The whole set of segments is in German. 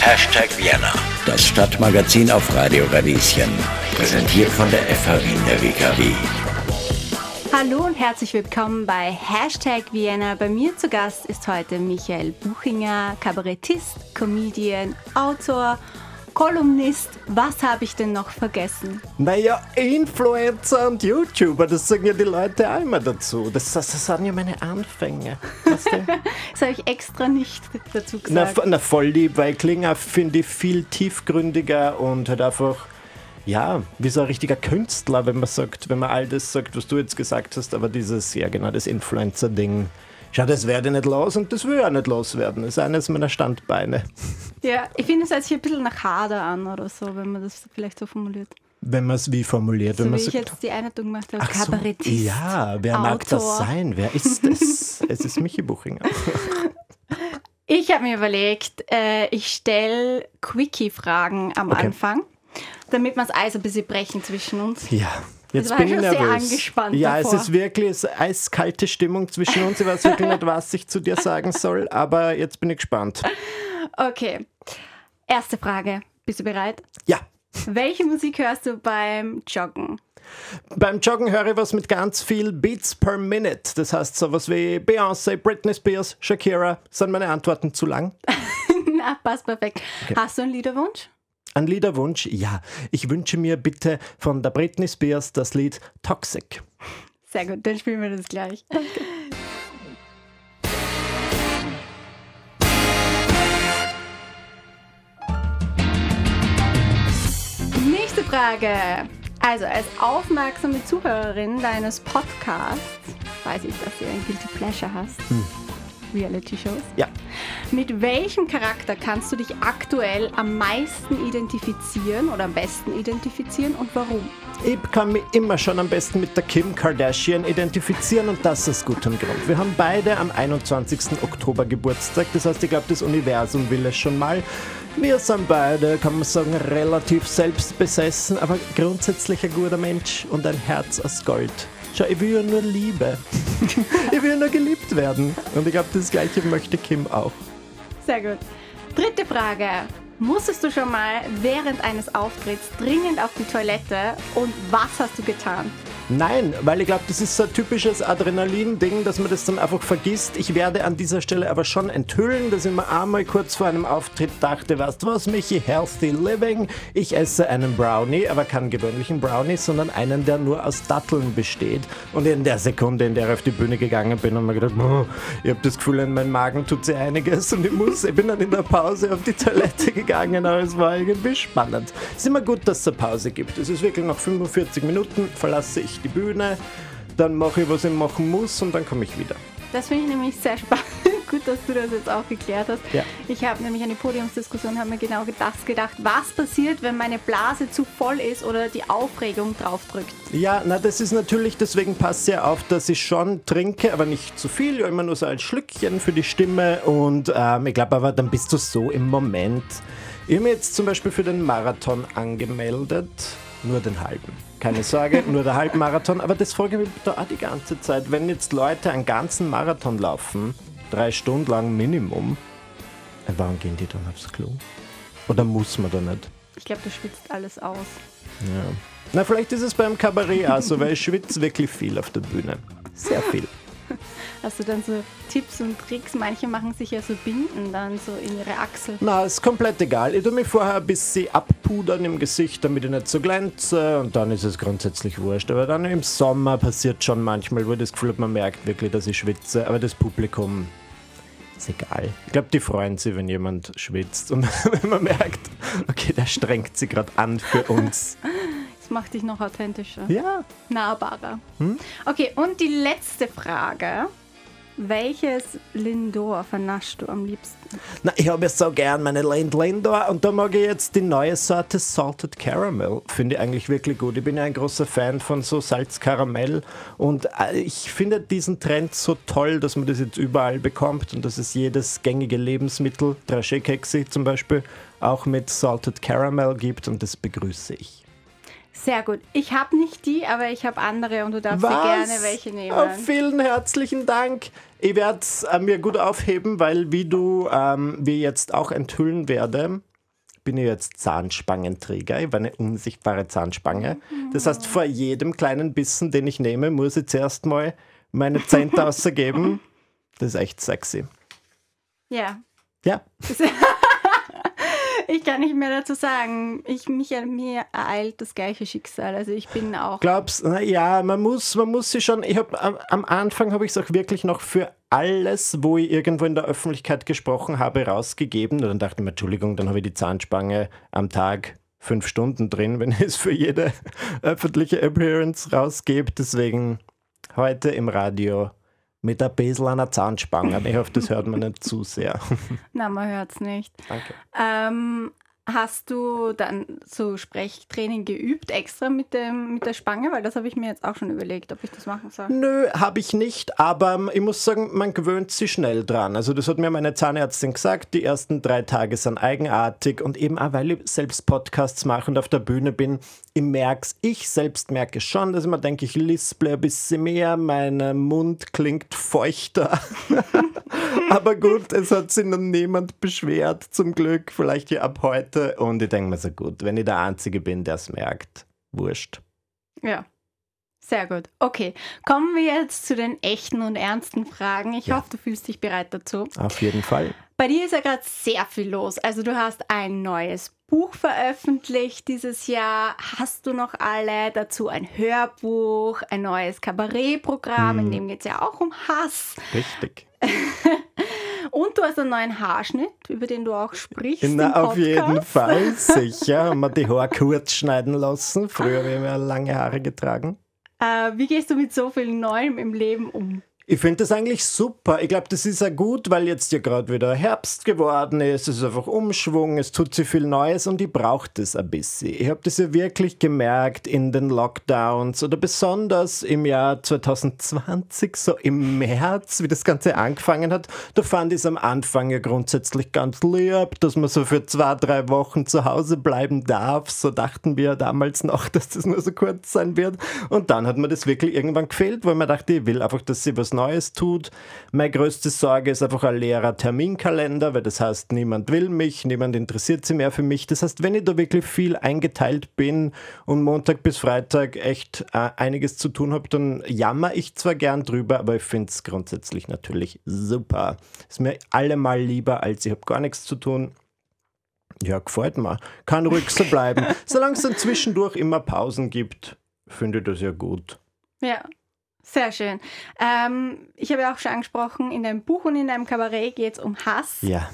Hashtag Vienna, das Stadtmagazin auf Radio Radieschen. Präsentiert von der FH Wien der WKW. Hallo und herzlich willkommen bei Hashtag Vienna. Bei mir zu Gast ist heute Michael Buchinger, Kabarettist, Comedian, Autor Kolumnist, was habe ich denn noch vergessen? Naja, Influencer und YouTuber, das sagen ja die Leute auch immer dazu. Das, das, das sind ja meine Anfänge. das habe ich extra nicht dazu gesagt. Na, na voll lieb, weil Klinger finde ich viel tiefgründiger und halt einfach ja, wie so ein richtiger Künstler, wenn man sagt, wenn man all das sagt, was du jetzt gesagt hast, aber dieses, ja genau, das Influencer-Ding, schau, das werde ich nicht los und das will ich auch nicht loswerden. Das ist eines meiner Standbeine. Ja, ich finde, es hört sich ein bisschen nach Hader an oder so, wenn man das vielleicht so formuliert. Wenn man es wie formuliert, so wenn man wie ich jetzt die Einleitung gemacht habe, Ach Kabarettist. So, ja, wer Autor. mag das sein? Wer ist es? es ist Michi Buchinger. Ich habe mir überlegt, äh, ich stelle Quickie-Fragen am okay. Anfang, damit wir das Eis ein bisschen brechen zwischen uns. Ja. Jetzt das bin ich nervös. Sehr angespannt ja, davor. es ist wirklich es ist eiskalte Stimmung zwischen uns. Ich weiß wirklich nicht, was ich zu dir sagen soll, aber jetzt bin ich gespannt. Okay. Erste Frage. Bist du bereit? Ja. Welche Musik hörst du beim Joggen? Beim Joggen höre ich was mit ganz viel Beats per Minute. Das heißt sowas wie Beyoncé, Britney Spears, Shakira. Sind meine Antworten zu lang? Na, passt perfekt. Okay. Hast du einen Liederwunsch? Ein Liederwunsch? Ja. Ich wünsche mir bitte von der Britney Spears das Lied Toxic. Sehr gut, dann spielen wir das gleich. Okay. Nächste Frage. Also, als aufmerksame Zuhörerin deines Podcasts weiß ich, dass du ein Guilty Pleasure hast. Hm. Reality-Shows. Ja. Mit welchem Charakter kannst du dich aktuell am meisten identifizieren oder am besten identifizieren und warum? Ich kann mich immer schon am besten mit der Kim Kardashian identifizieren und das ist gutem Grund. Wir haben beide am 21. Oktober Geburtstag, das heißt, ich glaube, das Universum will es schon mal. Wir sind beide, kann man sagen, relativ selbstbesessen, aber grundsätzlich ein guter Mensch und ein Herz aus Gold. Schau, ich will ja nur Liebe. ich will nur geliebt werden. Und ich glaube, das Gleiche möchte Kim auch. Sehr gut. Dritte Frage. Musstest du schon mal während eines Auftritts dringend auf die Toilette und was hast du getan? Nein, weil ich glaube, das ist so ein typisches Adrenalin-Ding, dass man das dann einfach vergisst. Ich werde an dieser Stelle aber schon enthüllen, dass ich mir einmal kurz vor einem Auftritt dachte, weißt du was, Michi, healthy living. Ich esse einen Brownie, aber keinen gewöhnlichen Brownie, sondern einen, der nur aus Datteln besteht. Und in der Sekunde, in der ich auf die Bühne gegangen bin, habe ich gedacht, oh, ich habe das Gefühl, in meinem Magen tut sich einiges und ich muss, ich bin dann in der Pause auf die Toilette gegangen, aber es war irgendwie spannend. Es ist immer gut, dass es eine Pause gibt. Es ist wirklich nach 45 Minuten verlasse ich die Bühne, dann mache ich, was ich machen muss und dann komme ich wieder. Das finde ich nämlich sehr spannend. Gut, dass du das jetzt auch geklärt hast. Ja. Ich habe nämlich eine Podiumsdiskussion, habe mir genau das gedacht. Was passiert, wenn meine Blase zu voll ist oder die Aufregung draufdrückt? Ja, na, das ist natürlich, deswegen passt ja auf, dass ich schon trinke, aber nicht zu viel, immer nur so ein Schlückchen für die Stimme. Und ähm, ich glaube aber, dann bist du so im Moment. Ich habe mich jetzt zum Beispiel für den Marathon angemeldet, nur den halben keine Sorge, nur der Halbmarathon. Aber das frage ich mich da auch die ganze Zeit. Wenn jetzt Leute einen ganzen Marathon laufen, drei Stunden lang Minimum, äh, warum gehen die dann aufs Klo? Oder muss man da nicht? Ich glaube, du schwitzt alles aus. Ja. Na, vielleicht ist es beim Kabarett auch so, weil ich schwitze wirklich viel auf der Bühne. Sehr viel. Hast du dann so Tipps und Tricks? Manche machen sich ja so Binden dann so in ihre Achsel. Na, ist komplett egal. Ich tue mich vorher ein bisschen abpudern im Gesicht, damit ich nicht so glänze und dann ist es grundsätzlich wurscht. Aber dann im Sommer passiert schon manchmal, wo ich das Gefühl habe, man merkt wirklich, dass ich schwitze. Aber das Publikum ist egal. Ich glaube, die freuen sich, wenn jemand schwitzt und wenn man merkt, okay, der strengt sich gerade an für uns. Das macht dich noch authentischer. Ja. Nahbarer. Hm? Okay, und die letzte Frage. Welches Lindor vernaschst du am liebsten? Na, ich habe ja so gern meine Lind Lindor und da mag ich jetzt die neue Sorte Salted Caramel. Finde ich eigentlich wirklich gut. Ich bin ja ein großer Fan von so Salzkaramell und äh, ich finde diesen Trend so toll, dass man das jetzt überall bekommt und dass es jedes gängige Lebensmittel, Dragé-Keksi zum Beispiel, auch mit Salted Caramel gibt und das begrüße ich. Sehr gut. Ich habe nicht die, aber ich habe andere und du darfst Was? gerne welche nehmen. Oh, vielen herzlichen Dank. Ich werde es äh, mir gut aufheben, weil wie du ähm, wir jetzt auch enthüllen werde, bin ich jetzt Zahnspangenträger. Ich habe eine unsichtbare Zahnspange. Das heißt, vor jedem kleinen Bissen, den ich nehme, muss ich zuerst mal meine Zehnte ausgeben. Das ist echt sexy. Ja. Ja, Ich kann nicht mehr dazu sagen. Ich, mich, mir ereilt das gleiche Schicksal. Also ich bin auch. glaubst, na ja, man muss, man muss sich schon. Ich habe am, am Anfang habe ich es auch wirklich noch für alles, wo ich irgendwo in der Öffentlichkeit gesprochen habe, rausgegeben. Und dann dachte ich mir, Entschuldigung, dann habe ich die Zahnspange am Tag fünf Stunden drin, wenn ich es für jede öffentliche Appearance rausgebe. Deswegen heute im Radio mit ein bisschen einer Zahnspange. Ich hoffe, das hört man nicht zu sehr. Na, man hört es nicht. Danke. Ähm, hast du dann so Sprechtraining geübt, extra mit, dem, mit der Spange? Weil das habe ich mir jetzt auch schon überlegt, ob ich das machen soll. Nö, habe ich nicht, aber ich muss sagen, man gewöhnt sich schnell dran. Also das hat mir meine Zahnärztin gesagt, die ersten drei Tage sind eigenartig und eben auch, weil ich selbst Podcasts mache und auf der Bühne bin, ich merke ich selbst merke schon, dass ich mir denke, ich lisple ein bisschen mehr, mein Mund klingt feuchter. aber gut, es hat sich noch niemand beschwert, zum Glück, vielleicht ja ab heute und ich denke mir so gut, wenn ich der Einzige bin, der es merkt, wurscht. Ja. Sehr gut. Okay, kommen wir jetzt zu den echten und ernsten Fragen. Ich Ja. hoffe, du fühlst dich bereit dazu. Auf jeden Fall. Bei dir ist ja gerade sehr viel los. Also du hast ein neues Buch veröffentlicht dieses Jahr. Hast du noch alle? Dazu ein Hörbuch, ein neues Kabarettprogramm, Hm. in dem geht es ja auch um Hass. Richtig. Hast einen neuen Haarschnitt, über den du auch sprichst. Na, auf jeden. Fall, sicher. Haben wir die Haare kurz schneiden lassen. Früher haben wir lange Haare getragen. Äh, wie gehst du mit so viel Neuem im Leben um? Ich finde das eigentlich super. Ich glaube, das ist ja gut, weil jetzt ja gerade wieder Herbst geworden ist. Es ist einfach Umschwung, es tut sich viel Neues und ich brauche das ein bisschen. Ich habe das ja wirklich gemerkt in den Lockdowns oder besonders im Jahr 2020, so im März, wie das Ganze angefangen hat. Da fand ich es am Anfang ja grundsätzlich ganz lieb, dass man so für zwei, drei Wochen zu Hause bleiben darf. So dachten wir damals noch, dass das nur so kurz sein wird. Und dann hat mir das wirklich irgendwann gefehlt, weil man dachte, ich will einfach, dass sie was Neues tut. Meine größte Sorge ist einfach ein leerer Terminkalender, weil das heißt, niemand will mich, niemand interessiert sich mehr für mich. Das heißt, wenn ich da wirklich viel eingeteilt bin und Montag bis Freitag echt äh, einiges zu tun habe, dann jammer ich zwar gern drüber, aber ich finde es grundsätzlich natürlich super. Ist mir allemal lieber, als ich habe gar nichts zu tun. Ja, gefällt mir. Kann ruhig so bleiben. Solange es dann zwischendurch immer Pausen gibt, finde ich das ja gut. Ja, sehr schön. Ähm, ich habe ja auch schon angesprochen, in deinem Buch und in deinem Kabarett geht es um Hass. Ja.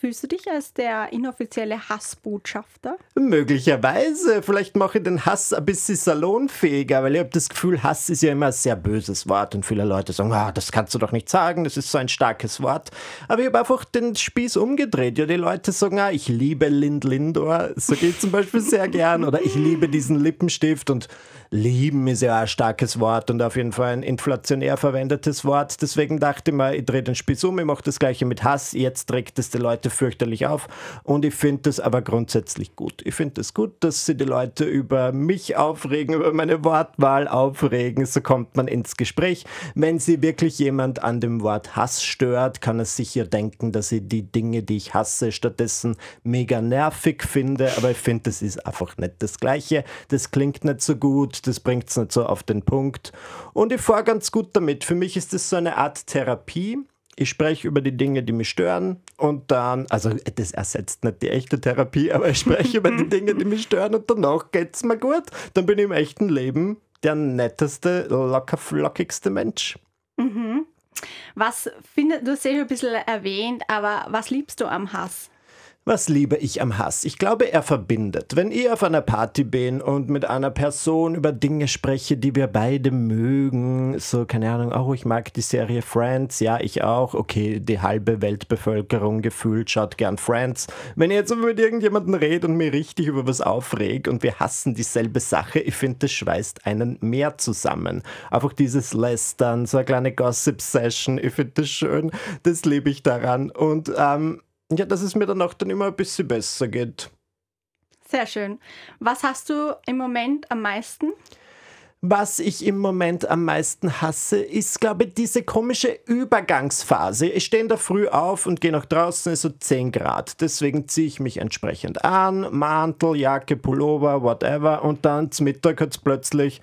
Fühlst du dich als der inoffizielle Hassbotschafter? Möglicherweise. Vielleicht mache ich den Hass ein bisschen salonfähiger, weil ich habe das Gefühl, Hass ist ja immer ein sehr böses Wort und viele Leute sagen, ah, das kannst du doch nicht sagen, das ist so ein starkes Wort. Aber ich habe einfach den Spieß umgedreht. Ja, die Leute sagen, ah, ich liebe Lind Lindor, so geht zum Beispiel sehr gern, oder ich liebe diesen Lippenstift und lieben ist ja ein starkes Wort und auf jeden Fall ein inflationär verwendetes Wort. Deswegen dachte ich mir, ich drehe den Spieß um, ich mache das gleiche mit Hass, jetzt trägt es die Leute fürchterlich auf und ich finde das aber grundsätzlich gut. Ich finde es gut, dass sie die Leute über mich aufregen, über meine Wortwahl aufregen, so kommt man ins Gespräch. Wenn sie wirklich jemand an dem Wort Hass stört, kann er sicher denken, dass ich die Dinge, die ich hasse, stattdessen mega nervig finde, aber ich finde, das ist einfach nicht das Gleiche. Das klingt nicht so gut, das bringt es nicht so auf den Punkt und ich fahre ganz gut damit. Für mich ist das so eine Art Therapie. Ich spreche über die Dinge, die mich stören und dann, also das ersetzt nicht die echte Therapie, aber ich spreche über die Dinge, die mich stören und danach geht's mir gut. Dann bin ich im echten Leben der netteste, locker flockigste Mensch. Was findet, du hast ja schon ein bisschen erwähnt, aber was liebst du am Hass? Was liebe ich am Hass? Ich glaube, er verbindet. Wenn ich auf einer Party bin und mit einer Person über Dinge spreche, die wir beide mögen, so, keine Ahnung, oh, ich mag die Serie Friends, ja, ich auch, okay, die halbe Weltbevölkerung gefühlt schaut gern Friends. Wenn ich jetzt aber mit irgendjemandem rede und mir richtig über was aufreg und wir hassen dieselbe Sache, ich finde, das schweißt einen mehr zusammen. Einfach dieses Lästern, so eine kleine Gossip-Session, ich finde das schön, das liebe ich daran und, ähm, ja, dass es mir danach dann immer ein bisschen besser geht. Sehr schön. Was hast du im Moment am meisten? Was ich im Moment am meisten hasse, ist, glaube ich, diese komische Übergangsphase. Ich stehe in der Früh auf und gehe nach draußen, ist so 10 Grad. Deswegen ziehe ich mich entsprechend an, Mantel, Jacke, Pullover, whatever. Und dann zum Mittag hat es plötzlich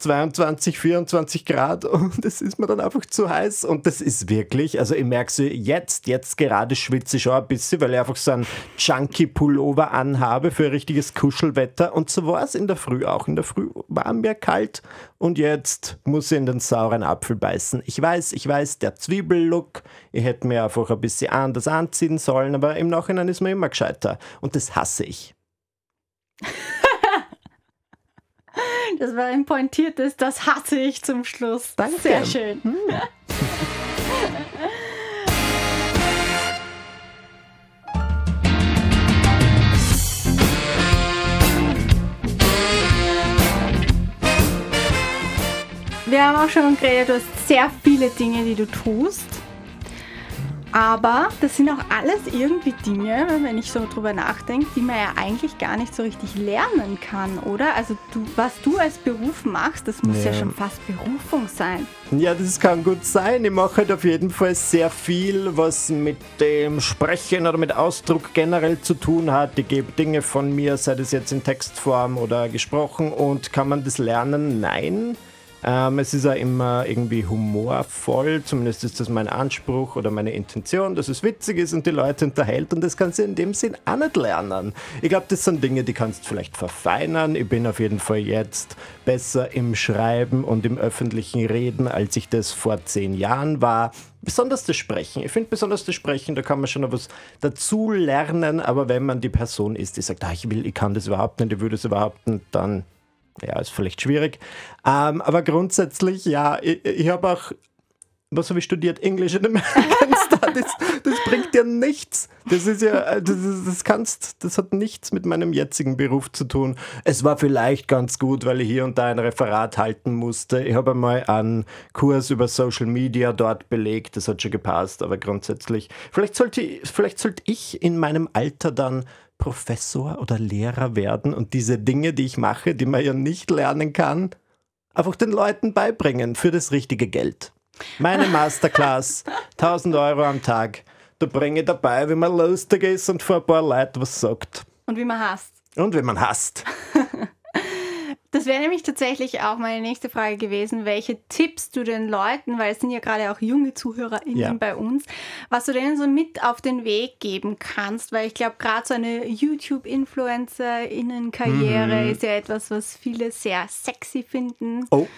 22, 24 Grad und es ist mir dann einfach zu heiß und das ist wirklich, also ich merke so jetzt, jetzt gerade schwitze ich schon ein bisschen, weil ich einfach so einen chunky Pullover anhabe für richtiges Kuschelwetter und so war es in der Früh auch. In der Früh war mir kalt und jetzt muss ich in den sauren Apfel beißen. Ich weiß, ich weiß, der Zwiebellook, ich hätte mir einfach ein bisschen anders anziehen sollen, aber im Nachhinein ist mir immer gescheiter und das hasse ich. Das war ein pointiertes, das hasse ich zum Schluss. Danke. Sehr schön. Hm. Wir haben auch schon geredet, du hast sehr viele Dinge, die du tust. Aber das sind auch alles irgendwie Dinge, wenn ich so drüber nachdenke, die man ja eigentlich gar nicht so richtig lernen kann, oder? Also du, was du als Beruf machst, das muss ja. ja schon fast Berufung sein. Ja, das kann gut sein. Ich mache halt auf jeden Fall sehr viel, was mit dem Sprechen oder mit Ausdruck generell zu tun hat. Ich gebe Dinge von mir, sei das jetzt in Textform oder gesprochen. Und kann man das lernen? Nein. Ähm, es ist ja immer irgendwie humorvoll, zumindest ist das mein Anspruch oder meine Intention, dass es witzig ist und die Leute unterhält und das kannst du in dem Sinn auch nicht lernen. Ich glaube, das sind Dinge, die kannst du vielleicht verfeinern. Ich bin auf jeden Fall jetzt besser im Schreiben und im öffentlichen Reden, als ich das vor zehn Jahren war. Besonders das Sprechen. Ich finde besonders das Sprechen, da kann man schon noch was dazu lernen, aber wenn man die Person ist, die sagt, ah, ich will, ich kann das überhaupt nicht, ich würde es überhaupt nicht, dann ja, ist vielleicht schwierig. Ähm, aber grundsätzlich, ja, ich, ich habe auch, was habe ich studiert? English and American Studies. Das bringt dir nichts. Das ist ja, äh, das, das kannst, das hat nichts mit meinem jetzigen Beruf zu tun. Es war vielleicht ganz gut, weil ich hier und da ein Referat halten musste. Ich habe einmal einen Kurs über Social Media dort belegt. Das hat schon gepasst, aber grundsätzlich, vielleicht sollte, vielleicht sollte ich in meinem Alter dann Professor oder Lehrer werden und diese Dinge, die ich mache, die man ja nicht lernen kann, einfach den Leuten beibringen für das richtige Geld. Meine Masterclass, 1000 Euro am Tag. Da bringe ich dabei, wie man lustig ist und vor ein paar Leuten was sagt. Und wie man hasst. Und wie man hasst. Das wäre nämlich tatsächlich auch meine nächste Frage gewesen, welche Tipps du den Leuten, weil es sind ja gerade auch junge ZuhörerInnen ja. bei uns, was du denen so mit auf den Weg geben kannst, weil ich glaube, gerade so eine YouTube-InfluencerInnen-Karriere mhm. ist ja etwas, was viele sehr sexy finden. Oh.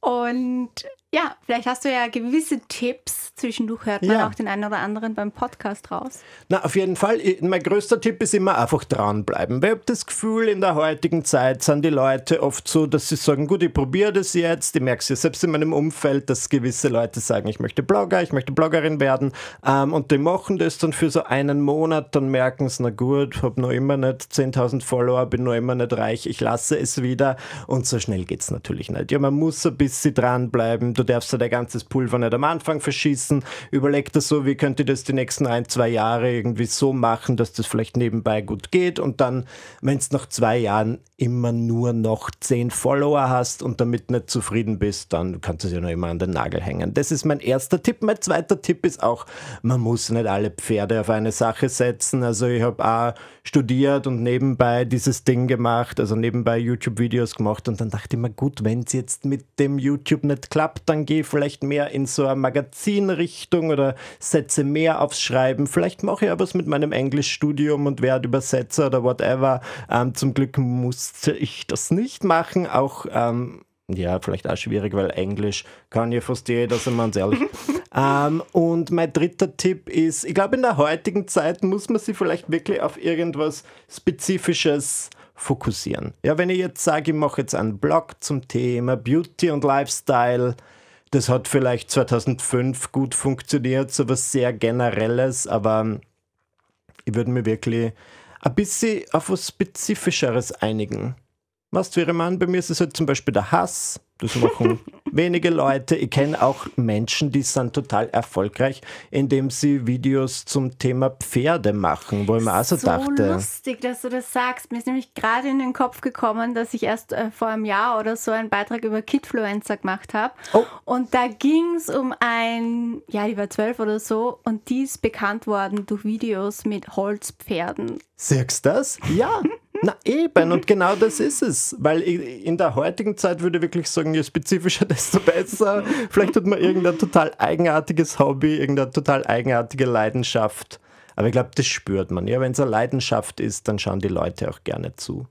Und ja, vielleicht hast du ja gewisse Tipps. Zwischendurch hört man ja. auch den einen oder anderen beim Podcast raus. Na, auf jeden Fall. Mein größter Tipp ist immer einfach dranbleiben. Weil ich habe das Gefühl, in der heutigen Zeit sind die Leute oft so, dass sie sagen, gut, ich probiere das jetzt. Ich merke es ja selbst in meinem Umfeld, dass gewisse Leute sagen, ich möchte Blogger, ich möchte Bloggerin werden. Ähm, und die machen das dann für so einen Monat, dann merken sie, na gut, habe noch immer nicht 10.000 Follower, bin noch immer nicht reich, ich lasse es wieder. Und so schnell geht es natürlich nicht. Ja, man muss ein bisschen dranbleiben du darfst ja dein ganzes Pulver nicht am Anfang verschießen. Überleg dir so, wie könnte ich das die nächsten ein, zwei Jahre irgendwie so machen, dass das vielleicht nebenbei gut geht und dann, wenn es nach zwei Jahren immer nur noch zehn Follower hast und damit nicht zufrieden bist, dann kannst du es ja noch immer an den Nagel hängen. Das ist mein erster Tipp. Mein zweiter Tipp ist auch, man muss nicht alle Pferde auf eine Sache setzen. Also ich habe auch studiert und nebenbei dieses Ding gemacht, also nebenbei YouTube-Videos gemacht und dann dachte ich mir, gut, wenn es jetzt mit dem YouTube nicht klappt, dann gehe ich vielleicht mehr in so eine Magazinrichtung oder setze mehr aufs Schreiben. Vielleicht mache ich aber was mit meinem Englischstudium und werde Übersetzer oder whatever. Ähm, zum Glück musste ich das nicht machen. Auch ähm, ja, vielleicht auch schwierig, weil Englisch kann ja fast jeder, sind wir uns ehrlich. ähm, und mein dritter Tipp ist, ich glaube, in der heutigen Zeit muss man sich vielleicht wirklich auf irgendwas Spezifisches fokussieren. Ja, wenn ich jetzt sage, ich mache jetzt einen Blog zum Thema Beauty und Lifestyle, das hat vielleicht 2005 gut funktioniert, so was sehr Generelles, aber ich würde mir wirklich ein bisschen auf was Spezifischeres einigen. Was wäre man? Bei mir ist es halt zum Beispiel der Hass. Das machen wenige Leute. Ich kenne auch Menschen, die sind total erfolgreich, indem sie Videos zum Thema Pferde machen, wo ich mir auch so, so dachte. lustig, dass du das sagst. Mir ist nämlich gerade in den Kopf gekommen, dass ich erst äh, vor einem Jahr oder so einen Beitrag über Kidfluencer gemacht habe. Oh. Und da ging es um ein, ja, die war zwölf oder so, und die ist bekannt worden durch Videos mit Holzpferden. Siehst du das? Ja. Na eben, und genau das ist es. Weil in der heutigen Zeit würde ich wirklich sagen, je spezifischer, desto besser. Vielleicht hat man irgendein total eigenartiges Hobby, irgendeine total eigenartige Leidenschaft. Aber ich glaube, das spürt man. Ja, wenn es eine Leidenschaft ist, dann schauen die Leute auch gerne zu.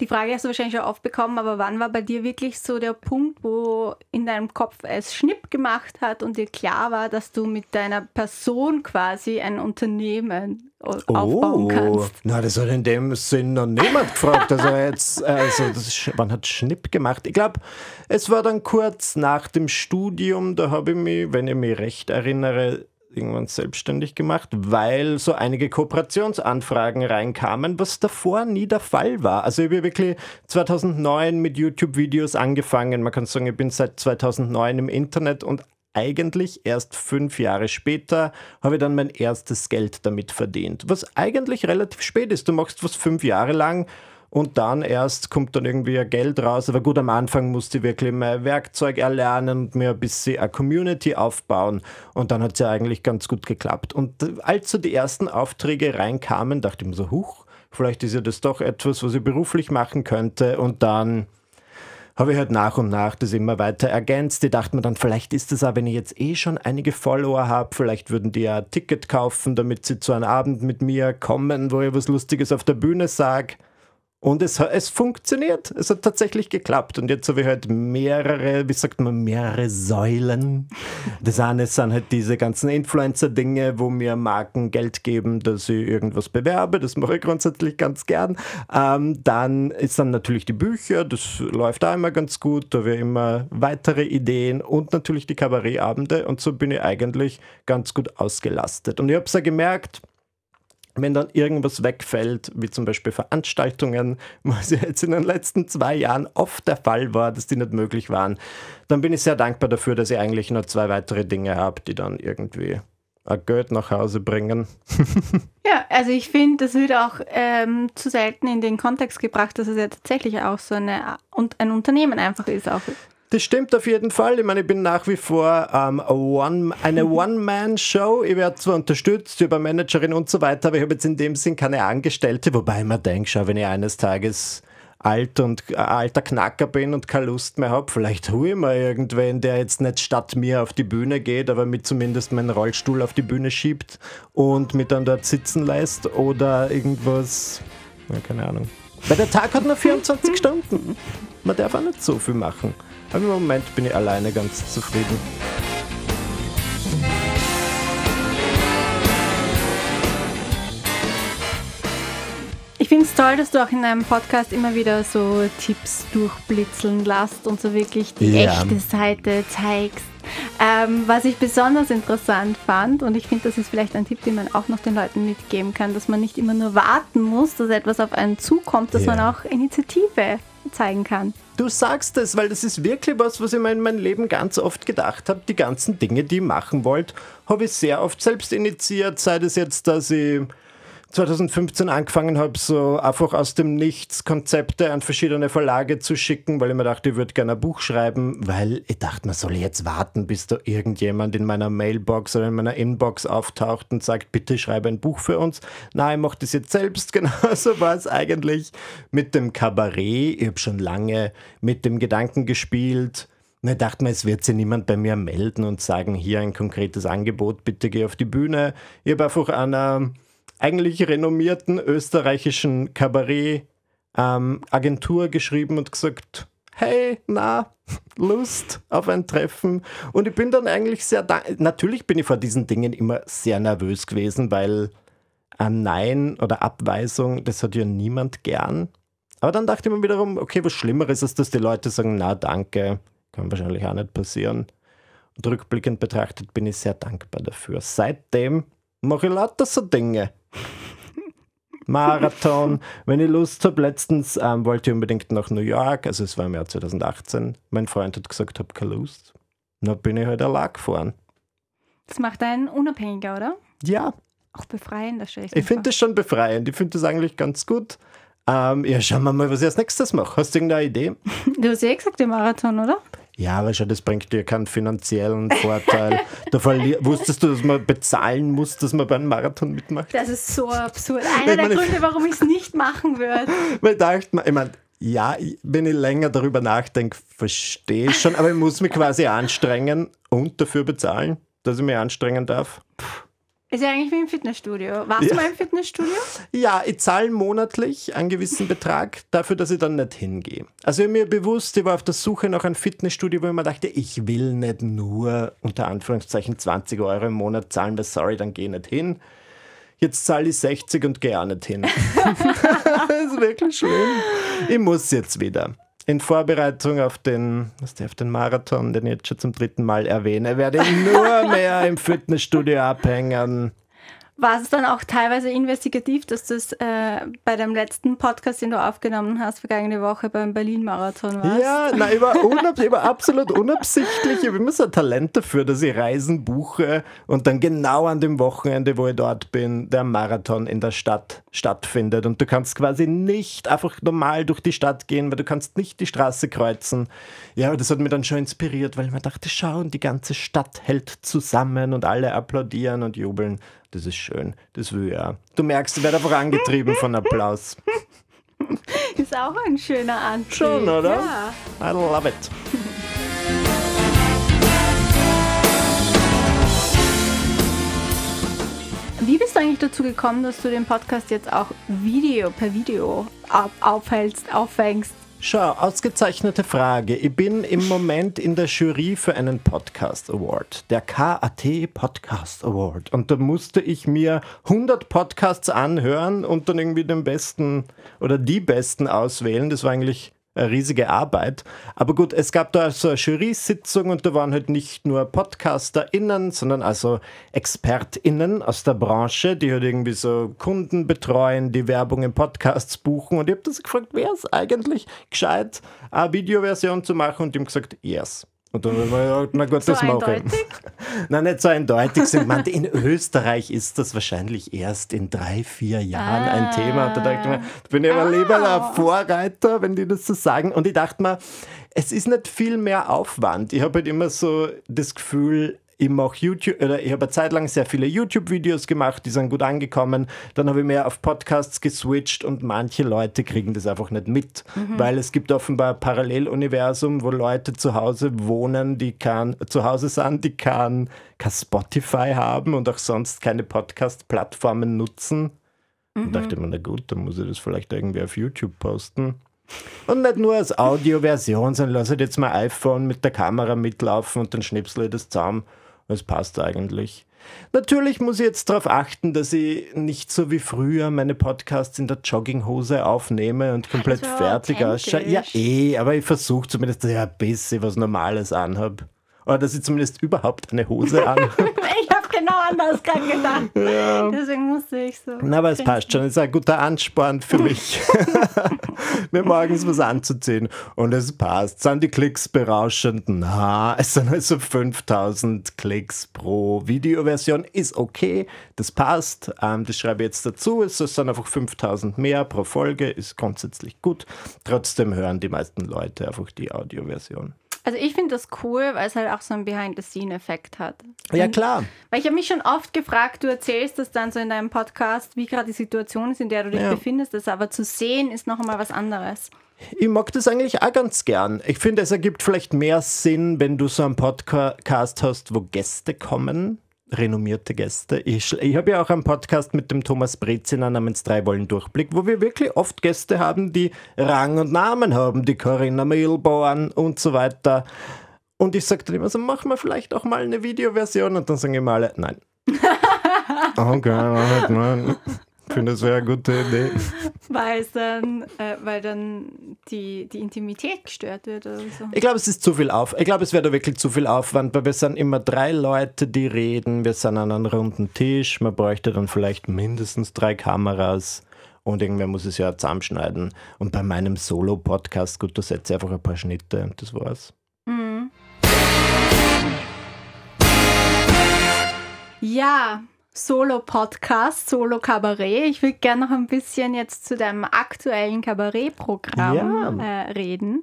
Die Frage hast du wahrscheinlich schon oft bekommen, aber wann war bei dir wirklich so der Punkt, wo in deinem Kopf es Schnipp gemacht hat und dir klar war, dass du mit deiner Person quasi ein Unternehmen aufbauen oh, kannst? Na, das hat in dem Sinn noch niemand gefragt. Also jetzt, also das, wann hat Schnipp gemacht? Ich glaube, es war dann kurz nach dem Studium, da habe ich mich, wenn ich mich recht erinnere, irgendwann selbstständig gemacht, weil so einige Kooperationsanfragen reinkamen, was davor nie der Fall war. Also ich habe wirklich 2009 mit YouTube-Videos angefangen. Man kann sagen, ich bin seit 2009 im Internet und eigentlich erst fünf Jahre später habe ich dann mein erstes Geld damit verdient. Was eigentlich relativ spät ist. Du machst was fünf Jahre lang und dann erst kommt dann irgendwie ein Geld raus. Aber gut, am Anfang musste ich wirklich mein Werkzeug erlernen und mir ein bisschen eine Community aufbauen. Und dann hat es ja eigentlich ganz gut geklappt. Und als so die ersten Aufträge reinkamen, dachte ich mir so, huch, vielleicht ist ja das doch etwas, was ich beruflich machen könnte. Und dann habe ich halt nach und nach das immer weiter ergänzt. Ich dachte mir dann, vielleicht ist es auch, wenn ich jetzt eh schon einige Follower habe, vielleicht würden die ja ein Ticket kaufen, damit sie zu einem Abend mit mir kommen, wo ich was Lustiges auf der Bühne sage. Und es, es funktioniert. Es hat tatsächlich geklappt. Und jetzt habe ich halt mehrere, wie sagt man, mehrere Säulen. Das eine sind halt diese ganzen Influencer-Dinge, wo mir Marken Geld geben, dass ich irgendwas bewerbe. Das mache ich grundsätzlich ganz gern. Ähm, dann ist dann natürlich die Bücher. Das läuft auch immer ganz gut. Da ich immer weitere Ideen und natürlich die Kabarettabende. Und so bin ich eigentlich ganz gut ausgelastet. Und ich habe es ja gemerkt, wenn dann irgendwas wegfällt, wie zum Beispiel Veranstaltungen, was ja jetzt in den letzten zwei Jahren oft der Fall war, dass die nicht möglich waren, dann bin ich sehr dankbar dafür, dass ich eigentlich nur zwei weitere Dinge habe, die dann irgendwie ein Geld nach Hause bringen. ja, also ich finde, das wird auch ähm, zu selten in den Kontext gebracht, dass es ja tatsächlich auch so eine, und ein Unternehmen einfach ist. Auch. Das stimmt auf jeden Fall. Ich meine, ich bin nach wie vor ähm, one, eine One-Man-Show. Ich werde zwar unterstützt über Managerin und so weiter, aber ich habe jetzt in dem Sinn keine Angestellte, wobei mir denke, schau, wenn ich eines Tages alt und äh, alter Knacker bin und keine Lust mehr habe, vielleicht hole ich mal irgendwen, der jetzt nicht statt mir auf die Bühne geht, aber mit zumindest meinen Rollstuhl auf die Bühne schiebt und mich dann dort sitzen lässt oder irgendwas, ja, keine Ahnung. Weil der Tag hat nur 24 Stunden. Man darf auch nicht so viel machen. Aber im Moment bin ich alleine ganz zufrieden. Ich finde es toll, dass du auch in deinem Podcast immer wieder so Tipps durchblitzeln lässt und so wirklich die ja. echte Seite zeigst. Ähm, was ich besonders interessant fand, und ich finde, das ist vielleicht ein Tipp, den man auch noch den Leuten mitgeben kann, dass man nicht immer nur warten muss, dass etwas auf einen zukommt, dass ja. man auch Initiative zeigen kann. Du sagst es, weil das ist wirklich was, was ich mir in meinem Leben ganz oft gedacht habe. Die ganzen Dinge, die ich machen wollte, habe ich sehr oft selbst initiiert. Sei es jetzt, dass ich 2015 angefangen habe, so einfach aus dem Nichts Konzepte an verschiedene Verlage zu schicken, weil ich mir dachte, ich würde gerne ein Buch schreiben, weil ich dachte, man soll jetzt warten, bis da irgendjemand in meiner Mailbox oder in meiner Inbox auftaucht und sagt, bitte schreibe ein Buch für uns. Nein, ich mache das jetzt selbst. Genauso war es eigentlich mit dem Kabarett. Ich habe schon lange mit dem Gedanken gespielt, ich dachte mir, es wird sich niemand bei mir melden und sagen, hier ein konkretes Angebot, bitte geh auf die Bühne. Ich habe einfach einer eigentlich renommierten österreichischen Kabarett-Agentur ähm, geschrieben und gesagt, hey, na, Lust auf ein Treffen. Und ich bin dann eigentlich sehr, natürlich bin ich vor diesen Dingen immer sehr nervös gewesen, weil ein Nein oder Abweisung, das hat ja niemand gern. Aber dann dachte ich mir wiederum, okay, was Schlimmeres ist, dass die Leute sagen, na danke, kann wahrscheinlich auch nicht passieren. Und rückblickend betrachtet bin ich sehr dankbar dafür. Seitdem mache ich lauter so Dinge. Marathon. Wenn ich Lust habe, letztens ähm, wollte ich unbedingt nach New York, also es war im Jahr 2018. Mein Freund hat gesagt, habe keine Lust. Dann bin ich halt allein gefahren. Das macht einen unabhängiger, oder? Ja. Auch befreiender, stelle ich Ich finde das schon befreiend. Ich finde das eigentlich ganz gut. Ähm, ja, schauen wir mal, was ich als nächstes mache. Hast du irgendeine Idee? Du hast ja eh gesagt, den Marathon, oder? Ja, aber schon, das bringt dir keinen finanziellen Vorteil. da wusstest du, dass man bezahlen muss, dass man beim Marathon mitmacht? Das ist so absurd. Einer der Gründe, warum ich es nicht machen würde. Weil dachte man, ich meine, ja, wenn ich länger darüber nachdenke, verstehe ich schon, aber ich muss mich quasi anstrengen und dafür bezahlen, dass ich mich anstrengen darf. Puh. Ist ja eigentlich wie im Fitnessstudio. Warst ja. du mal im Fitnessstudio? Ja, ich zahle monatlich einen gewissen Betrag dafür, dass ich dann nicht hingehe. Also mir bewusst, ich war auf der Suche nach einem Fitnessstudio, wo ich mir dachte, ich will nicht nur unter Anführungszeichen 20 Euro im Monat zahlen, weil sorry, dann gehe ich nicht hin. Jetzt zahle ich 60 und gehe auch nicht hin. das ist wirklich schlimm. Ich muss jetzt wieder in Vorbereitung auf den, was auf den Marathon, den ich jetzt schon zum dritten Mal erwähne, werde ich nur mehr im Fitnessstudio abhängen. War es dann auch teilweise investigativ, dass du es äh, bei dem letzten Podcast, den du aufgenommen hast, vergangene Woche beim Berlin-Marathon warst? Ja, nein, ich war, ich war absolut unabsichtlich. Ich habe immer so ein Talent dafür, dass ich Reisen buche und dann genau an dem Wochenende, wo ich dort bin, der Marathon in der Stadt stattfindet. Und du kannst quasi nicht einfach normal durch die Stadt gehen, weil du kannst nicht die Straße kreuzen. Ja, das hat mich dann schon inspiriert, weil ich mir dachte, schau, die ganze Stadt hält zusammen und alle applaudieren und jubeln. Das ist schön. Das will auch. Du merkst, ich werde einfach angetrieben von Applaus. Ist auch ein schöner Antrieb. Schon, oder? Ja. I love it. Wie bist du eigentlich dazu gekommen, dass du den Podcast jetzt auch Video per Video aufhältst, auffängst? Schau, ausgezeichnete Frage. Ich bin im Moment in der Jury für einen Podcast Award, der KAT Podcast Award. Und da musste ich mir 100 Podcasts anhören und dann irgendwie den besten oder die besten auswählen. Das war eigentlich eine riesige Arbeit. Aber gut, es gab da so eine Jury-Sitzung und da waren halt nicht nur PodcasterInnen, sondern also ExpertInnen aus der Branche, die halt irgendwie so Kunden betreuen, die Werbung in Podcasts buchen. Und ich habe das gefragt, wäre es eigentlich gescheit, eine Videoversion zu machen? Und die haben gesagt, yes. Und dann haben wir gesagt, na gut, so das mache ich. Nein, nicht so eindeutig. Meinte, in Österreich ist das wahrscheinlich erst in drei, vier Jahren ah. ein Thema. Und da dachte ich mir, da bin ich aber ah. lieber der Vorreiter, wenn die das so sagen. Und ich dachte mir, es ist nicht viel mehr Aufwand. Ich habe halt immer so das Gefühl, ich mache YouTube, oder ich habe eine Zeit lang sehr viele YouTube-Videos gemacht, die sind gut angekommen. Dann habe ich mehr auf Podcasts geswitcht und manche Leute kriegen das einfach nicht mit, mhm. weil es gibt offenbar ein Paralleluniversum, wo Leute zu Hause wohnen, die kann, zu Hause sind, die kann kein Spotify haben und auch sonst keine Podcast-Plattformen nutzen. Mhm. Und dachte mir, na gut, dann muss ich das vielleicht irgendwie auf YouTube posten. Und nicht nur als Audioversion, sondern lasse jetzt mein iPhone mit der Kamera mitlaufen und dann schnipsle ich das zusammen es passt eigentlich. Natürlich muss ich jetzt darauf achten, dass ich nicht so wie früher meine Podcasts in der Jogginghose aufnehme und komplett also, fertig ausschaue. Ja, eh, aber ich versuche zumindest, dass ich ein bisschen was Normales anhabe. Oder dass ich zumindest überhaupt eine Hose anhabe. ich habe genau anders gerade gedacht. Ja. Deswegen musste ich so. Na, aber es passt schon. Es ist ein guter Ansporn für mich, mir morgens was anzuziehen. Und es passt. Sind die Klicks berauschend? Na, es sind also 5000 Klicks pro Videoversion. Ist okay. Das passt. Ähm, das schreibe ich jetzt dazu. Es sind einfach 5000 mehr pro Folge. Ist grundsätzlich gut. Trotzdem hören die meisten Leute einfach die Audioversion. Also ich finde das cool, weil es halt auch so einen Behind-the-Scene-Effekt hat. Ja, klar. Weil ich habe mich schon oft gefragt, du erzählst das dann so in deinem Podcast, wie gerade die Situation ist, in der du dich ja. befindest, das aber zu sehen ist noch einmal was anderes. Ich mag das eigentlich auch ganz gern. Ich finde, es ergibt vielleicht mehr Sinn, wenn du so einen Podcast hast, wo Gäste kommen renommierte Gäste. Ich, ich habe ja auch einen Podcast mit dem Thomas Breziner namens Drei Wollen Durchblick, wo wir wirklich oft Gäste haben, die Rang und Namen haben, die Corinna Milborn und so weiter. Und ich sage dann immer so, machen wir vielleicht auch mal eine Videoversion und dann sagen immer alle, nein. okay, nein. Ich finde, das wäre eine gute Idee. weil dann, äh, weil dann die, die Intimität gestört wird oder so. Ich glaube, es ist zu viel auf. Ich glaube, es wäre da wirklich zu viel Aufwand, weil wir sind immer drei Leute, die reden. Wir sind an einem runden Tisch. Man bräuchte dann vielleicht mindestens drei Kameras. und irgendwer muss es ja zusammenschneiden. Und bei meinem Solo-Podcast, gut, da setze ich einfach ein paar Schnitte und das war's. Mhm. Ja, Solo-Podcast, Solo-Kabarett. Ich würde gerne noch ein bisschen jetzt zu deinem aktuellen Kabarettprogramm ja. äh, reden.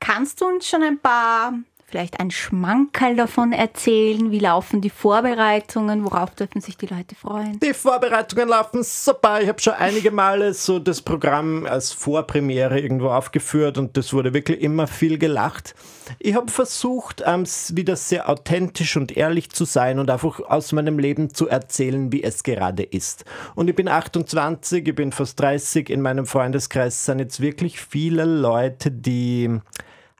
Kannst du uns schon ein paar vielleicht ein Schmankerl davon erzählen? Wie laufen die Vorbereitungen? Worauf dürfen sich die Leute freuen? Die Vorbereitungen laufen super. Ich habe schon einige Male so das Programm als Vorpremiere irgendwo aufgeführt und das wurde wirklich immer viel gelacht. Ich habe versucht, ähm, wieder sehr authentisch und ehrlich zu sein und einfach aus meinem Leben zu erzählen, wie es gerade ist. Und ich bin 28, ich bin fast 30. In meinem Freundeskreis sind jetzt wirklich viele Leute, die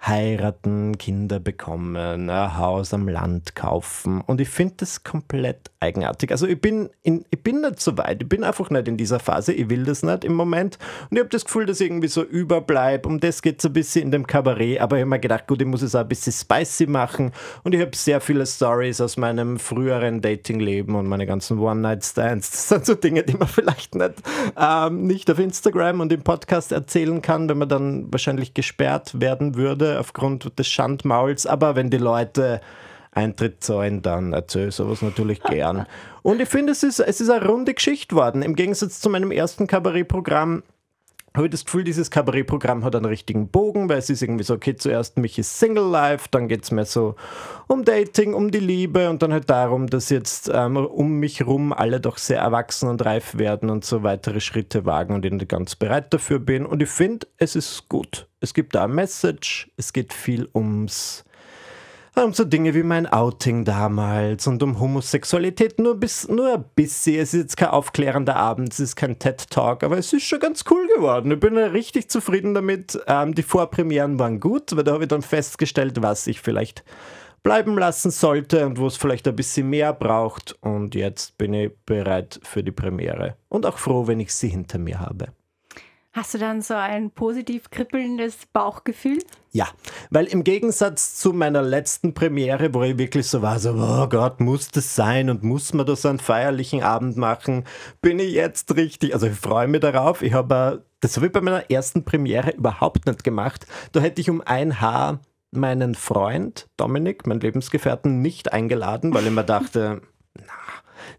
heiraten, Kinder bekommen, ein Haus am Land kaufen. Und ich finde das komplett eigenartig. Also ich bin, in, ich bin nicht so weit. Ich bin einfach nicht in dieser Phase. Ich will das nicht im Moment. Und ich habe das Gefühl, dass ich irgendwie so überbleibe. Um das geht es ein bisschen in dem Kabarett. Aber ich habe mir gedacht, gut, ich muss es auch ein bisschen spicy machen. Und ich habe sehr viele Stories aus meinem früheren Datingleben und meine ganzen One-Night-Stands. Das sind so Dinge, die man vielleicht nicht, ähm, nicht auf Instagram und im Podcast erzählen kann, wenn man dann wahrscheinlich gesperrt werden würde aufgrund des Schandmauls, aber wenn die Leute Eintritt zahlen, dann erzähle ich sowas natürlich gern. Und ich finde, es ist, es ist eine runde Geschichte worden. Im Gegensatz zu meinem ersten Kabarettprogramm habe ich das Gefühl, dieses Kabarettprogramm hat einen richtigen Bogen, weil es ist irgendwie so, okay, zuerst mich ist Single Life, dann geht es mehr so um Dating, um die Liebe und dann halt darum, dass jetzt ähm, um mich rum alle doch sehr erwachsen und reif werden und so weitere Schritte wagen und ich nicht ganz bereit dafür bin. Und ich finde, es ist gut. Es gibt da eine Message, es geht viel ums um so Dinge wie mein Outing damals und um Homosexualität nur, bis, nur ein bisschen. Es ist jetzt kein aufklärender Abend, es ist kein TED-Talk, aber es ist schon ganz cool geworden. Ich bin richtig zufrieden damit. Ähm, die Vorpremieren waren gut, weil da habe ich dann festgestellt, was ich vielleicht bleiben lassen sollte und wo es vielleicht ein bisschen mehr braucht. Und jetzt bin ich bereit für die Premiere und auch froh, wenn ich sie hinter mir habe. Hast du dann so ein positiv kribbelndes Bauchgefühl? Ja, weil im Gegensatz zu meiner letzten Premiere, wo ich wirklich so war, so, oh Gott, muss das sein und muss man das einen feierlichen Abend machen, bin ich jetzt richtig, also ich freue mich darauf. Ich habe, das habe ich bei meiner ersten Premiere überhaupt nicht gemacht. Da hätte ich um ein Haar meinen Freund Dominik, meinen Lebensgefährten, nicht eingeladen, weil ich mir dachte,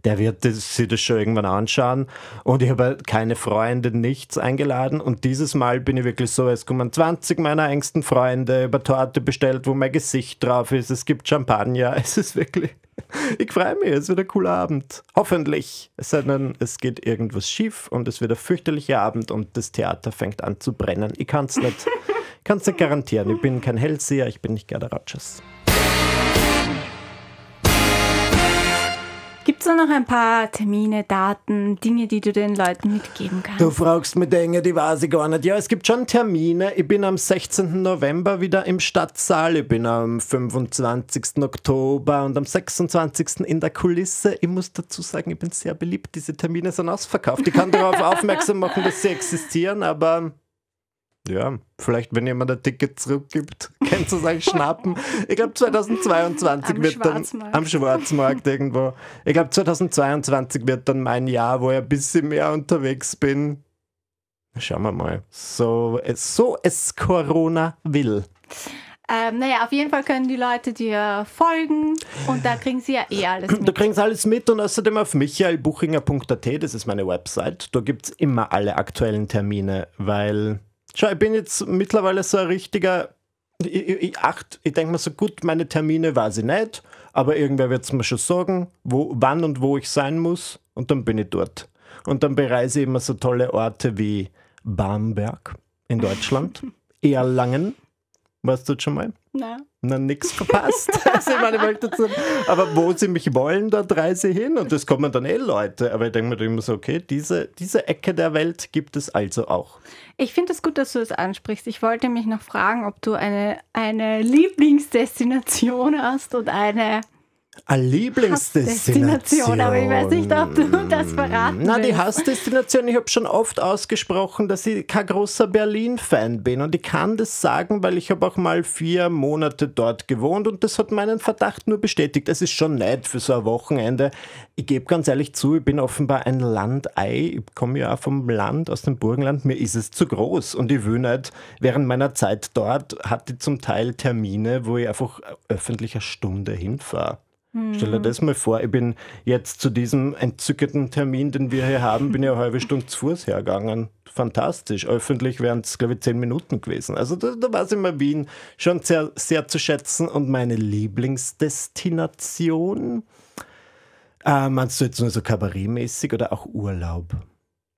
der wird sich das schon irgendwann anschauen. Und ich habe halt keine Freunde, nichts eingeladen. Und dieses Mal bin ich wirklich so, es kommen 20 meiner engsten Freunde über Torte bestellt, wo mein Gesicht drauf ist. Es gibt Champagner. Es ist wirklich, ich freue mich, es wird ein cooler Abend. Hoffentlich. Denn, es geht irgendwas schief und es wird ein fürchterlicher Abend und das Theater fängt an zu brennen. Ich kann es nicht, nicht garantieren. Ich bin kein Hellseher, ich bin nicht Gerda Rogers. Gibt es noch ein paar Termine, Daten, Dinge, die du den Leuten mitgeben kannst? Du fragst mir Dinge, die weiß ich gar nicht. Ja, es gibt schon Termine. Ich bin am 16. November wieder im Stadtsaal. Ich bin am 25. Oktober und am 26. in der Kulisse. Ich muss dazu sagen, ich bin sehr beliebt. Diese Termine sind ausverkauft. Ich kann darauf aufmerksam machen, dass sie existieren, aber ja, vielleicht, wenn jemand ein Ticket zurückgibt, könnt ihr es euch schnappen. Ich glaube, 2022 am wird dann am Schwarzmarkt irgendwo. Ich glaube, 2022 wird dann mein Jahr, wo ich ein bisschen mehr unterwegs bin. Schauen wir mal. So, so es Corona will. Ähm, naja, auf jeden Fall können die Leute dir folgen und da kriegen sie ja eh alles mit. Da kriegen sie alles mit und außerdem auf michaelbuchinger.at, das ist meine Website, da gibt es immer alle aktuellen Termine, weil Schau, ich bin jetzt mittlerweile so ein richtiger. Ich, ich, ich denke mir so gut, meine Termine weiß ich nicht, aber irgendwer wird es mir schon sagen, wo, wann und wo ich sein muss und dann bin ich dort. Und dann bereise ich immer so tolle Orte wie Bamberg in Deutschland, Erlangen, warst du schon mal? Nein. Na, nix verpasst. also, ich meine, ich dazu, aber wo sie mich wollen, dort reise ich hin und das kommen dann eh Leute. Aber ich denke mir immer so, okay, diese, diese Ecke der Welt gibt es also auch. Ich finde es gut, dass du das ansprichst. Ich wollte mich noch fragen, ob du eine, eine Lieblingsdestination hast und eine Eine Lieblingsdestination. aber ich weiß nicht, ob du das verraten Na, die. Hassdestination, ich habe schon oft ausgesprochen, dass ich kein großer Berlin-Fan bin. Und ich kann das sagen, weil ich habe auch mal vier Monate dort gewohnt und das hat meinen Verdacht nur bestätigt. Es ist schon nett für so ein Wochenende. Ich gebe ganz ehrlich zu, ich bin offenbar ein Landei. Ich komme ja auch vom Land, aus dem Burgenland. Mir ist es zu groß und ich will nicht. Während meiner Zeit dort hatte ich zum Teil Termine, wo ich einfach öffentlich eine Stunde hinfahre. Stell dir das mal vor, ich bin jetzt zu diesem entzückenden Termin, den wir hier haben, bin ich eine halbe Stunde zu Fuß hergegangen. Fantastisch. Öffentlich wären es, glaube ich, zehn Minuten gewesen. Also da, da war es immer Wien schon sehr, sehr zu schätzen. Und meine Lieblingsdestination, äh, meinst du jetzt nur so kabarettmäßig oder auch Urlaub?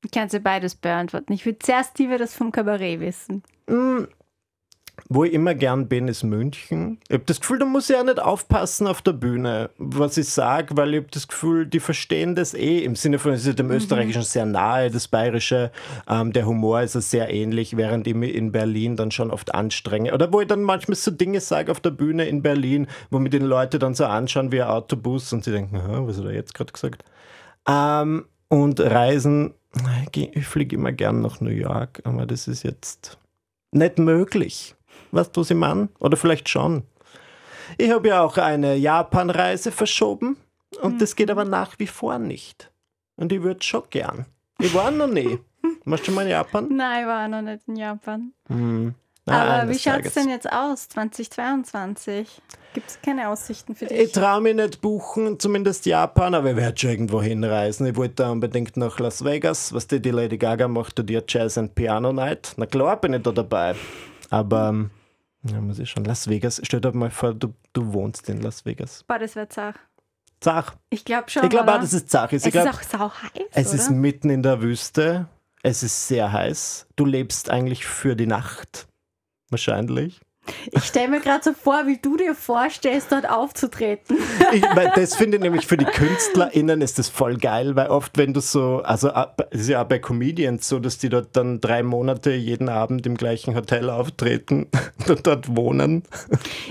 Ich kann dir beides beantworten. Ich würde zuerst lieber das vom Kabarett wissen. Wo ich immer gern bin, ist München. Ich habe das Gefühl, da muss ich auch nicht aufpassen auf der Bühne, was ich sage, weil ich habe das Gefühl, die verstehen das eh. Im Sinne von, es ist dem Österreichischen sehr nahe, das Bayerische, ähm, der Humor ist ja sehr ähnlich, während ich mich in Berlin dann schon oft anstrenge. Oder wo ich dann manchmal so Dinge sage auf der Bühne in Berlin, wo mir die Leute dann so anschauen wie ein Autobus und sie denken, "Hä, was hat er jetzt gerade gesagt? Ähm, und Reisen, ich fliege immer gern nach New York, aber das ist jetzt nicht möglich. Weißt du, was ich meine? Oder vielleicht schon. Ich habe ja auch eine Japan-Reise verschoben und das geht aber nach wie vor nicht. Und ich würde schon gern. Ich war noch nie. Warst du schon mal in Japan? Nein, ich war noch nicht in Japan. Hm. Na, Aber wie schaut es denn jetzt aus, 2022? Gibt es keine Aussichten für Ich dich? traue mich nicht buchen, zumindest Japan, aber ich werde schon irgendwo hinreisen. Ich wollte da unbedingt nach Las Vegas, was die, die Lady Gaga macht, die Jazz and Piano Night. Na klar bin ich da dabei. Aber, ähm, ja, muss ich schon. Las Vegas, stell dir mal vor, du, du wohnst in Las Vegas. Boah, das wird Zach. Zach. Ich glaube schon. Ich glaube auch, dass es Zach ist. es Ich glaube, ist auch sau heiß, es oder? ist mitten in der Wüste. Es ist sehr heiß. Du lebst eigentlich für die Nacht. Wahrscheinlich. Ich stelle mir gerade so vor, wie du dir vorstellst, dort aufzutreten. Ich, weil das finde ich nämlich für die KünstlerInnen ist das voll geil, weil oft, wenn du so, also äh, es ist ja auch bei Comedians so, dass die dort dann drei Monate jeden Abend im gleichen Hotel auftreten und dort wohnen.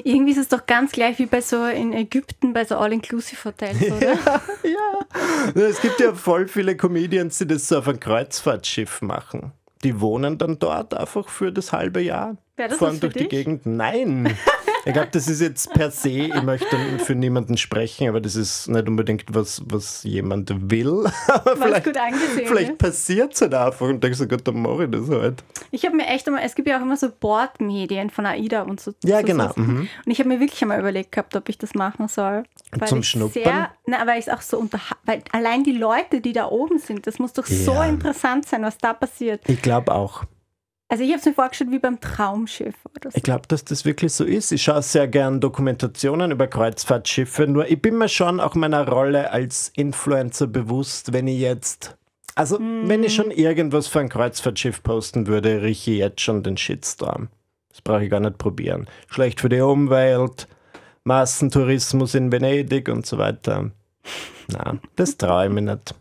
Irgendwie ist es doch ganz gleich wie bei so in Ägypten, bei so All-Inclusive-Hotels, oder? Ja, es gibt ja voll viele Comedians, die das so auf ein Kreuzfahrtschiff machen. Die wohnen dann dort einfach für das halbe Jahr. Wäre das fahren durch die dich? Gegend. Nein! Ich glaube, das ist jetzt per se, ich möchte für niemanden sprechen, aber das ist nicht unbedingt was, was jemand will. Aber vielleicht, gut angesehen. vielleicht passiert es halt einfach und denkst du, Gott, dann mache ich das halt. Ich habe mir echt einmal, es gibt ja auch immer so Bordmedien von AIDA und so. Ja, so genau, mhm. Und ich habe mir wirklich einmal überlegt gehabt, ob ich das machen soll. Weil Zum Schnuppern? Sehr, na, weil ich es auch so unter, weil allein die Leute, die da oben sind, das muss doch so Ja. interessant sein, was da passiert. Ich glaube auch. Also ich habe es mir vorgestellt wie beim Traumschiff oder so. Ich glaube, dass das wirklich so ist. Ich schaue sehr gern Dokumentationen über Kreuzfahrtschiffe, nur ich bin mir schon auch meiner Rolle als Influencer bewusst, wenn ich jetzt. Also, wenn ich schon irgendwas für ein Kreuzfahrtschiff posten würde, rieche ich jetzt schon den Shitstorm. Das brauche ich gar nicht probieren. Schlecht für die Umwelt, Massentourismus in Venedig und so weiter. Na, das traue ich mir nicht.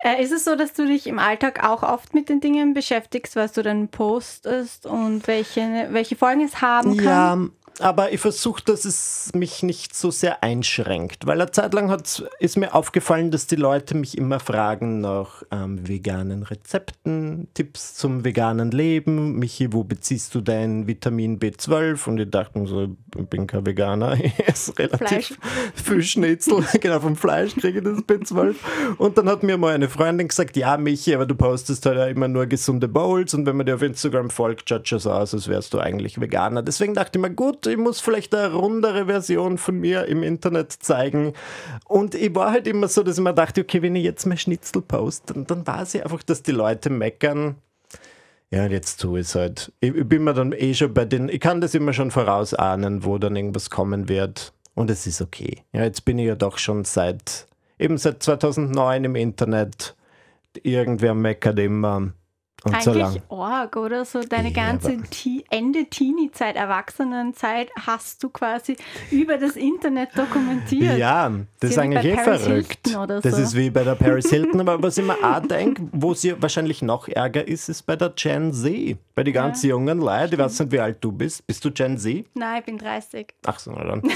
Äh, ist es so, dass du dich im Alltag auch oft mit den Dingen beschäftigst, was du dann postest und welche, welche Folgen es haben kann? Ja, aber ich versuche, dass es mich nicht so sehr einschränkt, weil eine Zeit lang hat's, ist mir aufgefallen, dass die Leute mich immer fragen nach ähm, veganen Rezepten, Tipps zum veganen Leben. Michi, wo beziehst du dein Vitamin B12? Und ich dachte mir so, ich bin kein Veganer, ich esse relativ viel Schnitzel, genau vom Fleisch kriege ich das B12. Und dann hat mir mal eine Freundin gesagt, ja Michi, aber du postest halt ja immer nur gesunde Bowls und wenn man dir auf Instagram folgt, schaut schon so aus, als wärst du eigentlich Veganer. Deswegen dachte ich mir, gut, ich muss vielleicht eine rundere Version von mir im Internet zeigen. Und ich war halt immer so, dass ich mir dachte, okay, wenn ich jetzt mein Schnitzel poste, dann, dann weiß ich einfach, dass die Leute meckern. Ja, jetzt tue ich es halt. Ich, ich bin mir dann eh schon bei den, ich kann das immer schon vorausahnen, wo dann irgendwas kommen wird. Und es ist okay. Ja, jetzt bin ich ja doch schon seit, eben seit 2009 im Internet. Irgendwer meckert immer. Und Eigentlich so arg, oder? So deine Ja, ganze Te Ende Teenie-Zeit, Erwachsenenzeit hast du quasi über das Internet dokumentiert. Ja, das ist Ja, eigentlich eh verrückt. Oder Das so. ist wie bei der Paris Hilton, aber was ich mir auch denke, wo sie wahrscheinlich noch ärger ist, ist bei der Gen Z. Bei den ganz jungen Leuten, ich weiß nicht, wie alt du bist. Bist du Gen Z? Nein, ich bin 30. Ach so, na dann.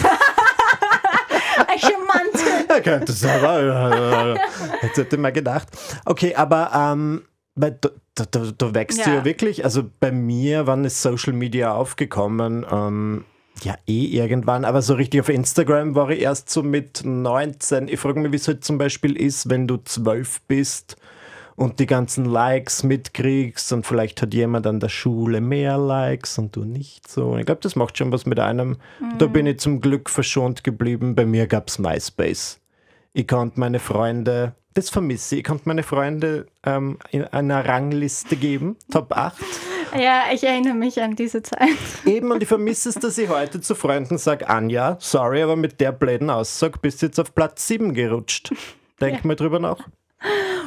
Ein Charmant. Ja, könnte es aber. Jetzt hätte ich mal gedacht. Okay, aber ähm, weil du, du, du, du wächst ja. Ja. ja wirklich. Also bei mir, wann ist Social Media aufgekommen? Ähm, ja, eh irgendwann, aber so richtig auf Instagram war ich erst so mit 19. Ich frage mich, wie es halt zum Beispiel ist, wenn du 12 bist und die ganzen Likes mitkriegst und vielleicht hat jemand an der Schule mehr Likes und du nicht so. Ich glaube, das macht schon was mit einem. Da bin ich zum Glück verschont geblieben. Bei mir gab es MySpace. Ich konnte meine Freunde, das vermisse ich, ich konnte meine Freunde ähm, in einer Rangliste geben, Top 8. Ja, ich erinnere mich an diese Zeit. Eben, und ich vermisse es, dass ich heute zu Freunden sage, Anja, sorry, aber mit der bläden Aussage bist du jetzt auf Platz 7 gerutscht. Denk mal drüber nach.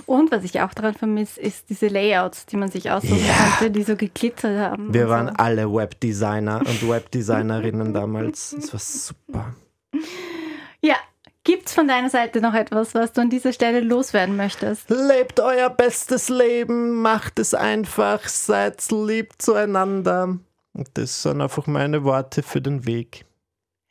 Und was ich auch daran vermisse, ist diese Layouts, die man sich aussuchen Ja. konnte, die so geglittert haben. Wir waren so. alle Webdesigner und Webdesignerinnen damals. Das war super. Ja, gibt's von deiner Seite noch etwas, was du an dieser Stelle loswerden möchtest? Lebt euer bestes Leben, macht es einfach, seid lieb zueinander. Und das sind einfach meine Worte für den Weg.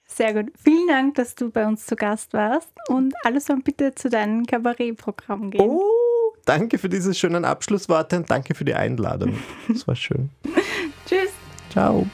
Sehr gut. Vielen Dank, dass du bei uns zu Gast warst und alles soll bitte zu deinem Kabarettprogramm gehen. Oh, danke für diese schönen Abschlussworte und danke für die Einladung. Das war schön. Tschüss. Ciao.